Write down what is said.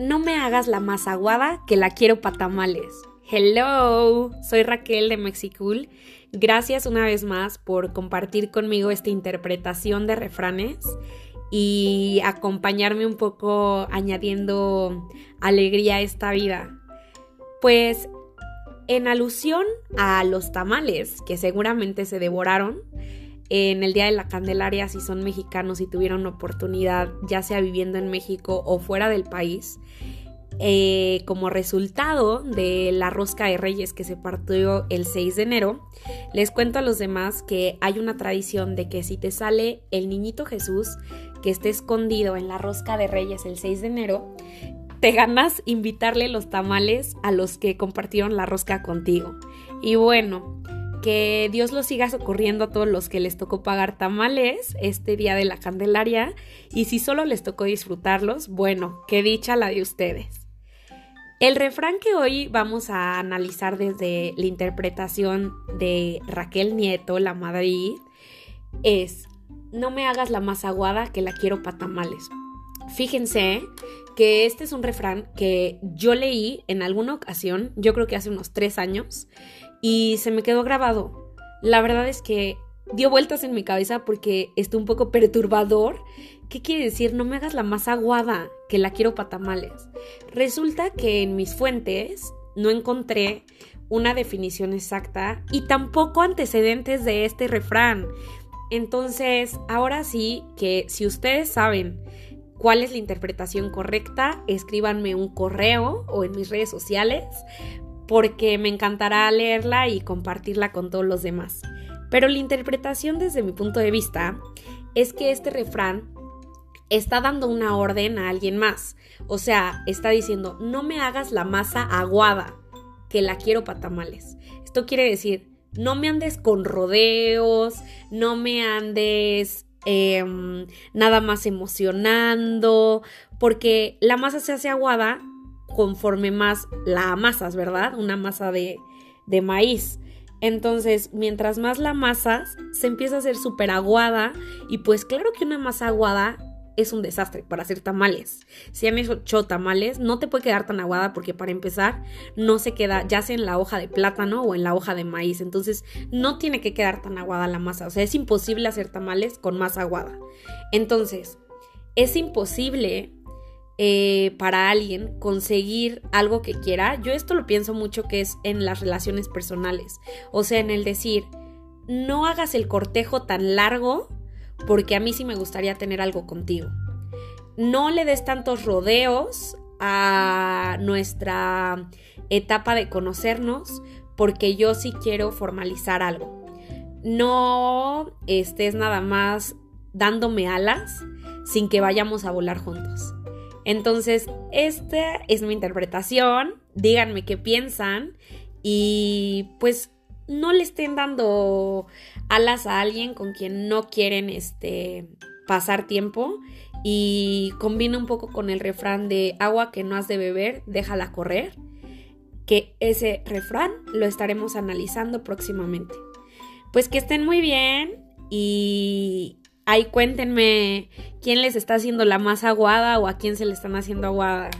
no me hagas la más aguada que la quiero para tamales. Hello, soy Raquel de Mexicool. Gracias una vez más por compartir conmigo esta interpretación de refranes y acompañarme un poco añadiendo alegría a esta vida. Pues en alusión a los tamales que seguramente se devoraron, en el Día de la Candelaria si son mexicanos y tuvieron oportunidad, ya sea viviendo en México o fuera del país, eh, como resultado de la rosca de reyes que se partió el 6 de enero, les cuento a los demás que hay una tradición de que si te sale el niñito Jesús que esté escondido en la rosca de reyes el 6 de enero, te ganas invitarle los tamales a los que compartieron la rosca contigo. Y bueno, que Dios los siga socorriendo a todos los que les tocó pagar tamales este día de la Candelaria y si solo les tocó disfrutarlos, bueno, qué dicha la de ustedes. El refrán que hoy vamos a analizar desde la interpretación de Raquel Nieto, la Madrid, es no me hagas la más aguada que la quiero para tamales. Fíjense que este es un refrán que yo leí en alguna ocasión, yo creo que hace unos tres años, y se me quedó grabado. La verdad es que dio vueltas en mi cabeza porque está un poco perturbador. ¿Qué quiere decir? No me hagas la más aguada que la quiero patamales. Resulta que en mis fuentes no encontré una definición exacta y tampoco antecedentes de este refrán. Entonces, ahora sí que si ustedes saben cuál es la interpretación correcta, escríbanme un correo o en mis redes sociales porque me encantará leerla y compartirla con todos los demás. Pero la interpretación desde mi punto de vista es que este refrán está dando una orden a alguien más. O sea, está diciendo, no me hagas la masa aguada, que la quiero para tamales. Esto quiere decir, no me andes con rodeos, no me andes em, nada más emocionando, porque la masa se hace aguada conforme más la amasas, ¿verdad? Una masa de, de maíz. Entonces, mientras más la amasas, se empieza a hacer súper aguada y pues claro que una masa aguada es un desastre para hacer tamales. Si han hecho tamales, no te puede quedar tan aguada porque para empezar no se queda ya sea en la hoja de plátano o en la hoja de maíz. Entonces no tiene que quedar tan aguada la masa. O sea, es imposible hacer tamales con masa aguada. Entonces, es imposible eh, para alguien conseguir algo que quiera, yo esto lo pienso mucho que es en las relaciones personales. O sea, en el decir, no hagas el cortejo tan largo porque a mí sí me gustaría tener algo contigo. No le des tantos rodeos a nuestra etapa de conocernos porque yo sí quiero formalizar algo. No estés nada más dándome alas sin que vayamos a volar juntos. Entonces, esta es mi interpretación. Díganme qué piensan. Y pues no le estén dando alas a alguien con quien no quieren este, pasar tiempo. Y combina un poco con el refrán de agua que no has de beber, déjala correr. Que ese refrán lo estaremos analizando próximamente. Pues que estén muy bien y Ahí cuéntenme quién les está haciendo la más aguada o a quién se le están haciendo aguada.